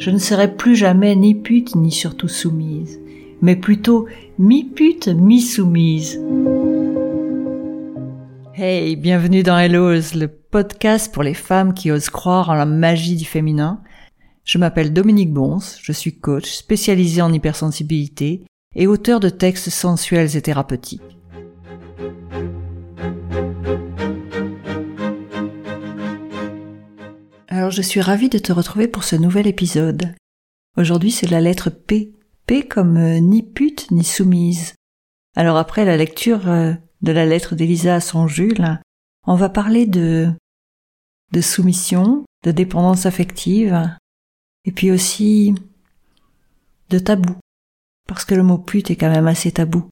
je ne serai plus jamais ni pute ni surtout soumise, mais plutôt mi-pute, mi-soumise. Hey, bienvenue dans Hellos, le podcast pour les femmes qui osent croire en la magie du féminin. Je m'appelle Dominique Bons, je suis coach spécialisé en hypersensibilité et auteur de textes sensuels et thérapeutiques. Alors je suis ravie de te retrouver pour ce nouvel épisode. Aujourd'hui c'est la lettre P. P comme euh, ni pute ni soumise. Alors après la lecture euh, de la lettre d'Elisa à son Jules, on va parler de de soumission, de dépendance affective, et puis aussi de tabou, parce que le mot pute est quand même assez tabou.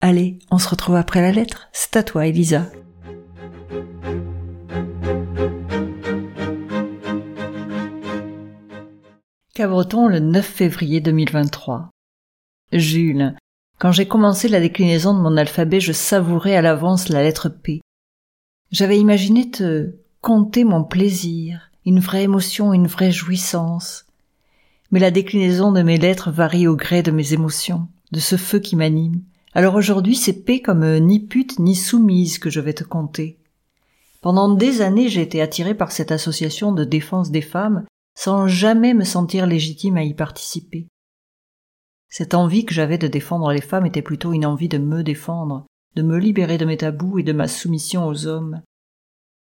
Allez, on se retrouve après la lettre. C'est à toi, Elisa. Cabreton le 9 février 2023. Jules, quand j'ai commencé la déclinaison de mon alphabet, je savourais à l'avance la lettre P. J'avais imaginé te conter mon plaisir, une vraie émotion, une vraie jouissance. Mais la déclinaison de mes lettres varie au gré de mes émotions, de ce feu qui m'anime. Alors aujourd'hui, c'est P comme ni pute ni soumise que je vais te conter. Pendant des années, j'ai été attirée par cette association de défense des femmes sans jamais me sentir légitime à y participer. Cette envie que j'avais de défendre les femmes était plutôt une envie de me défendre, de me libérer de mes tabous et de ma soumission aux hommes.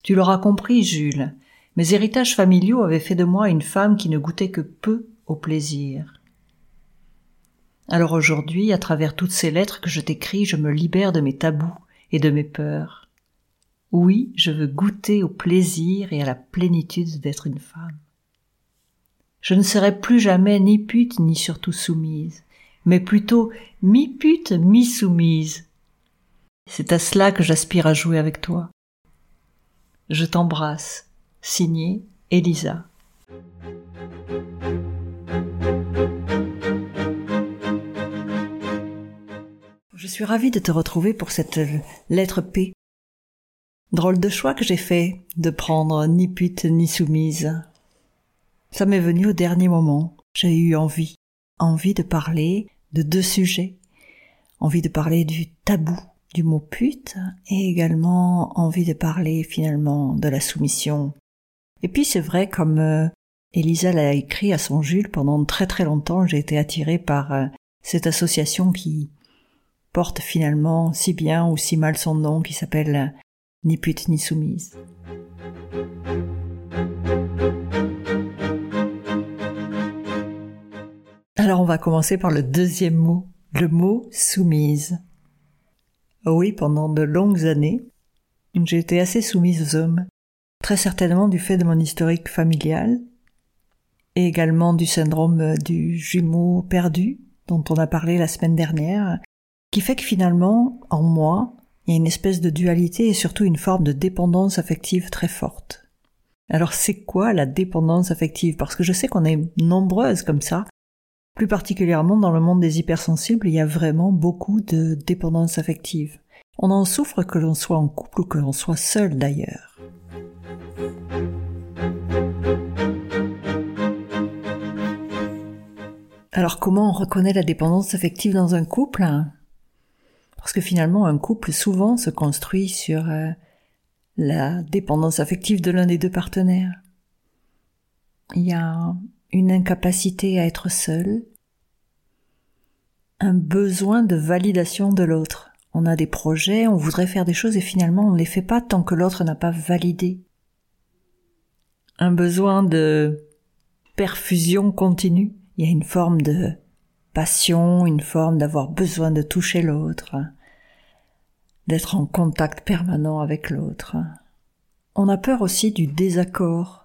Tu l'auras compris, Jules, mes héritages familiaux avaient fait de moi une femme qui ne goûtait que peu au plaisir. Alors aujourd'hui, à travers toutes ces lettres que je t'écris, je me libère de mes tabous et de mes peurs. Oui, je veux goûter au plaisir et à la plénitude d'être une femme. Je ne serai plus jamais ni pute ni surtout soumise, mais plutôt mi-pute, mi-soumise. C'est à cela que j'aspire à jouer avec toi. Je t'embrasse. Signé Elisa. Je suis ravie de te retrouver pour cette lettre P. Drôle de choix que j'ai fait de prendre ni pute ni soumise. Ça m'est venu au dernier moment. J'ai eu envie, envie de parler de deux sujets. Envie de parler du tabou du mot pute et également envie de parler finalement de la soumission. Et puis c'est vrai comme euh, Elisa l'a écrit à son Jules pendant très très longtemps, j'ai été attirée par euh, cette association qui porte finalement si bien ou si mal son nom qui s'appelle Ni pute ni soumise. Alors on va commencer par le deuxième mot, le mot soumise. Oui, pendant de longues années, j'ai été assez soumise aux hommes, très certainement du fait de mon historique familial, et également du syndrome du jumeau perdu, dont on a parlé la semaine dernière, qui fait que finalement, en moi, il y a une espèce de dualité et surtout une forme de dépendance affective très forte. Alors c'est quoi la dépendance affective? Parce que je sais qu'on est nombreuses comme ça plus particulièrement dans le monde des hypersensibles, il y a vraiment beaucoup de dépendance affective. On en souffre que l'on soit en couple ou que l'on soit seul d'ailleurs. Alors comment on reconnaît la dépendance affective dans un couple Parce que finalement un couple souvent se construit sur euh, la dépendance affective de l'un des deux partenaires. Il y a une incapacité à être seul, un besoin de validation de l'autre. On a des projets, on voudrait faire des choses et finalement on ne les fait pas tant que l'autre n'a pas validé. Un besoin de perfusion continue. Il y a une forme de passion, une forme d'avoir besoin de toucher l'autre, d'être en contact permanent avec l'autre. On a peur aussi du désaccord.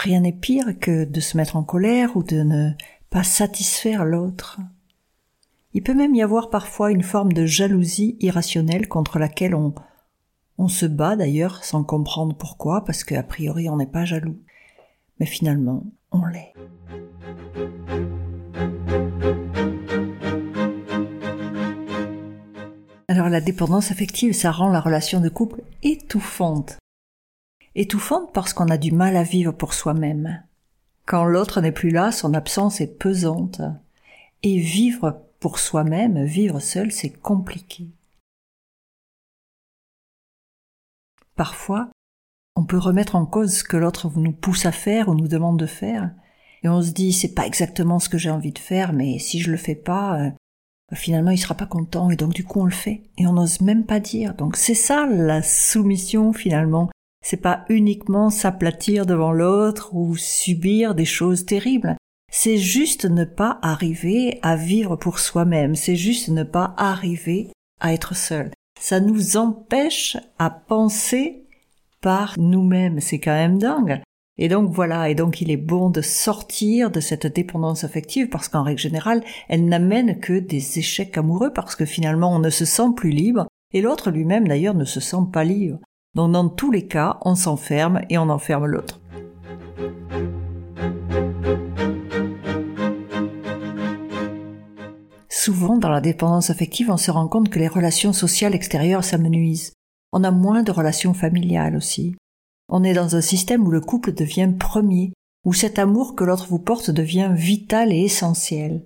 Rien n'est pire que de se mettre en colère ou de ne pas satisfaire l'autre. Il peut même y avoir parfois une forme de jalousie irrationnelle contre laquelle on, se bat d'ailleurs sans comprendre pourquoi, parce qu'a priori on n'est pas jaloux. Mais finalement, on l'est. Alors la dépendance affective, ça rend la relation de couple étouffante étouffante parce qu'on a du mal à vivre pour soi-même. Quand l'autre n'est plus là, son absence est pesante. Et vivre pour soi-même, vivre seul, c'est compliqué. Parfois, on peut remettre en cause ce que l'autre nous pousse à faire ou nous demande de faire, et on se dit c'est pas exactement ce que j'ai envie de faire, mais si je le fais pas, euh, finalement il sera pas content, et donc du coup on le fait, et on n'ose même pas dire. Donc c'est ça la soumission finalement. C'est pas uniquement s'aplatir devant l'autre ou subir des choses terribles. C'est juste ne pas arriver à vivre pour soi-même. C'est juste ne pas arriver à être seul. Ça nous empêche à penser par nous-mêmes. C'est quand même dingue. Et donc voilà, et donc il est bon de sortir de cette dépendance affective parce qu'en règle générale, elle n'amène que des échecs amoureux parce que finalement on ne se sent plus libre et l'autre lui-même d'ailleurs ne se sent pas libre. Donc dans tous les cas, on s'enferme et on enferme l'autre. Souvent, dans la dépendance affective, on se rend compte que les relations sociales extérieures s'amenuisent. On a moins de relations familiales aussi. On est dans un système où le couple devient premier, où cet amour que l'autre vous porte devient vital et essentiel.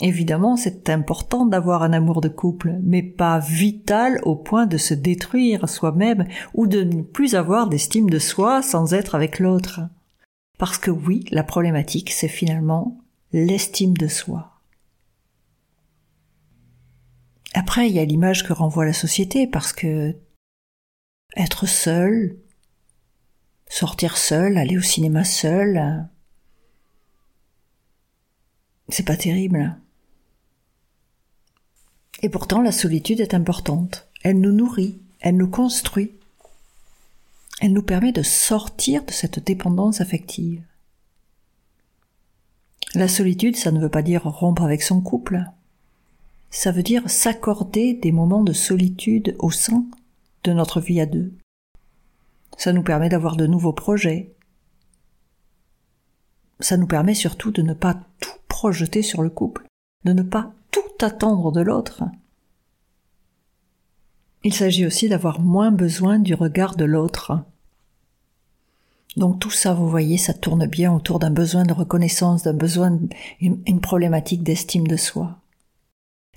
Évidemment, c'est important d'avoir un amour de couple, mais pas vital au point de se détruire soi-même ou de ne plus avoir d'estime de soi sans être avec l'autre. Parce que oui, la problématique, c'est finalement l'estime de soi. Après, il y a l'image que renvoie la société parce que être seul, sortir seul, aller au cinéma seul, c'est pas terrible. Et pourtant, la solitude est importante. Elle nous nourrit, elle nous construit. Elle nous permet de sortir de cette dépendance affective. La solitude, ça ne veut pas dire rompre avec son couple ça veut dire s'accorder des moments de solitude au sein de notre vie à deux. Ça nous permet d'avoir de nouveaux projets. Ça nous permet surtout de ne pas tout projeter sur le couple, de ne pas attendre de l'autre. Il s'agit aussi d'avoir moins besoin du regard de l'autre. Donc tout ça, vous voyez, ça tourne bien autour d'un besoin de reconnaissance, d'un besoin, une problématique d'estime de soi.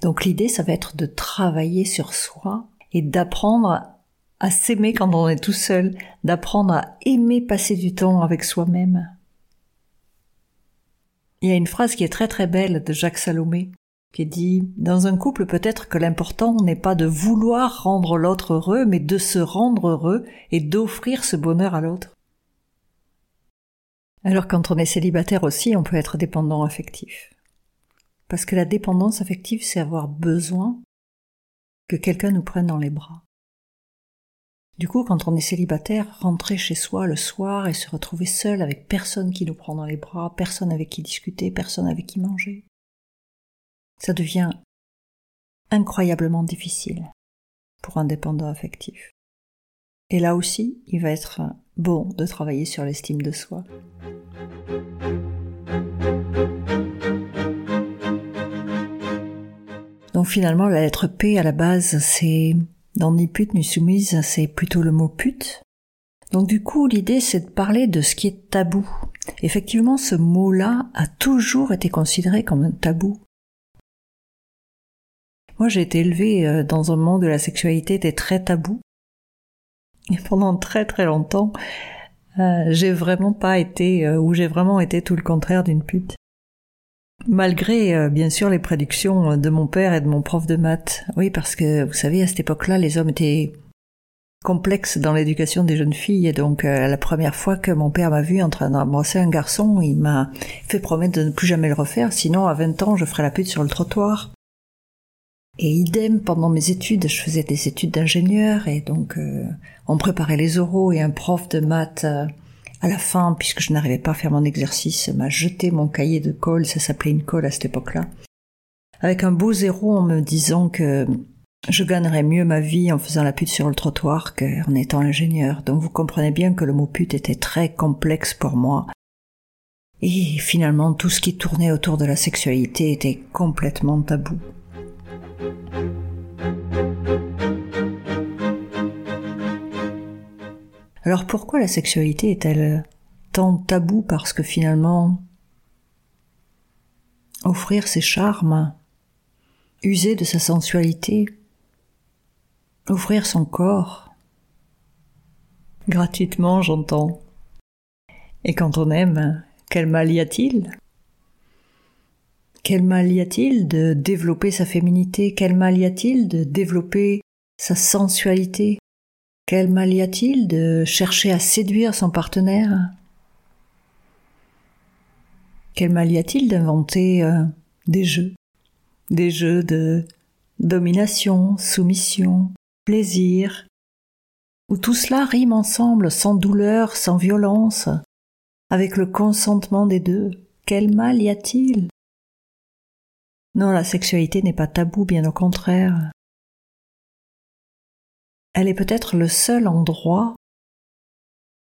Donc l'idée, ça va être de travailler sur soi et d'apprendre à s'aimer quand on est tout seul, d'apprendre à aimer passer du temps avec soi-même. Il y a une phrase qui est très très belle de Jacques Salomé qui dit Dans un couple peut-être que l'important n'est pas de vouloir rendre l'autre heureux, mais de se rendre heureux et d'offrir ce bonheur à l'autre. Alors quand on est célibataire aussi, on peut être dépendant affectif. Parce que la dépendance affective, c'est avoir besoin que quelqu'un nous prenne dans les bras. Du coup, quand on est célibataire, rentrer chez soi le soir et se retrouver seul avec personne qui nous prend dans les bras, personne avec qui discuter, personne avec qui manger, ça devient incroyablement difficile pour un dépendant affectif. Et là aussi, il va être bon de travailler sur l'estime de soi. Donc finalement, la lettre P à la base, c'est dans ni pute ni soumise, c'est plutôt le mot pute. Donc du coup, l'idée, c'est de parler de ce qui est tabou. Effectivement, ce mot-là a toujours été considéré comme un tabou. Moi, j'ai été élevée euh, dans un monde où la sexualité était très tabou. Et pendant très très longtemps, euh, j'ai vraiment pas été, euh, ou j'ai vraiment été tout le contraire d'une pute. Malgré bien sûr les prédictions de mon père et de mon prof de maths. Oui, parce que vous savez, à cette époque-là, les hommes étaient complexes dans l'éducation des jeunes filles. Et donc, la première fois que mon père m'a vu en train d'embrasser un garçon, il m'a fait promettre de ne plus jamais le refaire. Sinon, à 20 ans, je ferai la pute sur le trottoir. Et idem, pendant mes études, je faisais des études d'ingénieur et donc euh, on préparait les oraux et un prof de maths à la fin, puisque je n'arrivais pas à faire mon exercice, m'a jeté mon cahier de colle, ça s'appelait une colle à cette époque-là, avec un beau zéro en me disant que je gagnerais mieux ma vie en faisant la pute sur le trottoir qu'en étant ingénieur. Donc vous comprenez bien que le mot pute était très complexe pour moi. Et finalement, tout ce qui tournait autour de la sexualité était complètement tabou. Alors pourquoi la sexualité est-elle tant tabou parce que finalement, offrir ses charmes, user de sa sensualité, offrir son corps, gratuitement j'entends. Et quand on aime, quel mal y a-t-il? Quel mal y a-t-il de développer sa féminité? Quel mal y a-t-il de développer sa sensualité? Quel mal y a-t-il de chercher à séduire son partenaire? Quel mal y a-t-il d'inventer euh, des jeux? Des jeux de domination, soumission, plaisir, où tout cela rime ensemble sans douleur, sans violence, avec le consentement des deux. Quel mal y a-t-il Non, la sexualité n'est pas tabou, bien au contraire elle est peut-être le seul endroit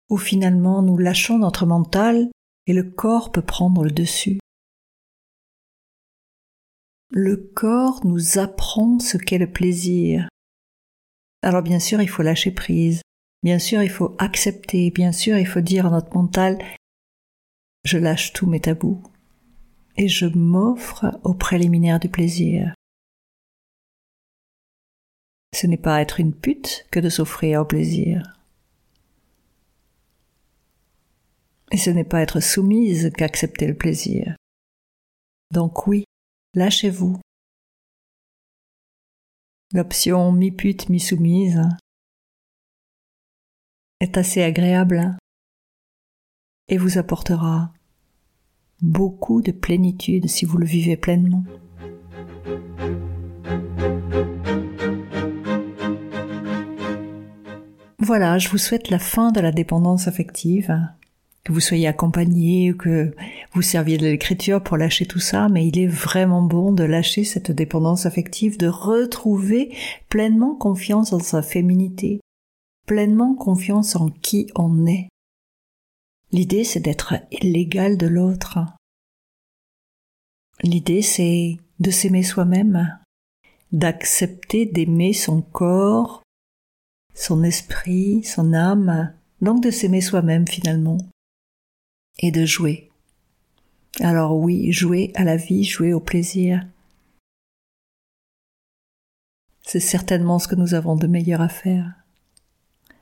où finalement nous lâchons notre mental et le corps peut prendre le dessus. Le corps nous apprend ce qu'est le plaisir. Alors bien sûr, il faut lâcher prise, bien sûr, il faut accepter, bien sûr, il faut dire à notre mental, je lâche tous mes tabous et je m'offre au préliminaire du plaisir. Ce n'est pas être une pute que de s'offrir au plaisir. Et ce n'est pas être soumise qu'accepter le plaisir. Donc oui, lâchez-vous. L'option mi-pute, mi-soumise est assez agréable et vous apportera beaucoup de plénitude si vous le vivez pleinement. Voilà, je vous souhaite la fin de la dépendance affective, que vous soyez accompagné que vous serviez de l'écriture pour lâcher tout ça, mais il est vraiment bon de lâcher cette dépendance affective, de retrouver pleinement confiance en sa féminité, pleinement confiance en qui on est. L'idée, c'est d'être l'égal de l'autre. L'idée, c'est de s'aimer soi-même, d'accepter d'aimer son corps, son esprit, son âme, donc de s'aimer soi-même finalement, et de jouer. Alors oui, jouer à la vie, jouer au plaisir. C'est certainement ce que nous avons de meilleur à faire.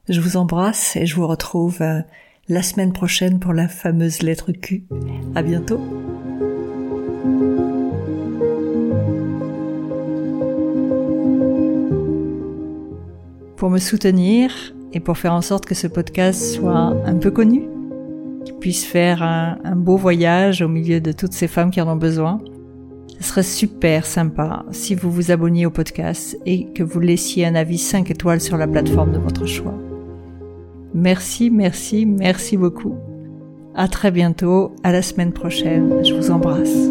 Je vous embrasse et je vous retrouve euh, la semaine prochaine pour la fameuse lettre Q. À bientôt! pour me soutenir et pour faire en sorte que ce podcast soit un peu connu, qu'il puisse faire un, beau voyage au milieu de toutes ces femmes qui en ont besoin. Ce serait super sympa si vous vous abonniez au podcast et que vous laissiez un avis 5 étoiles sur la plateforme de votre choix. Merci, merci, merci beaucoup. À très bientôt, à la semaine prochaine. Je vous embrasse.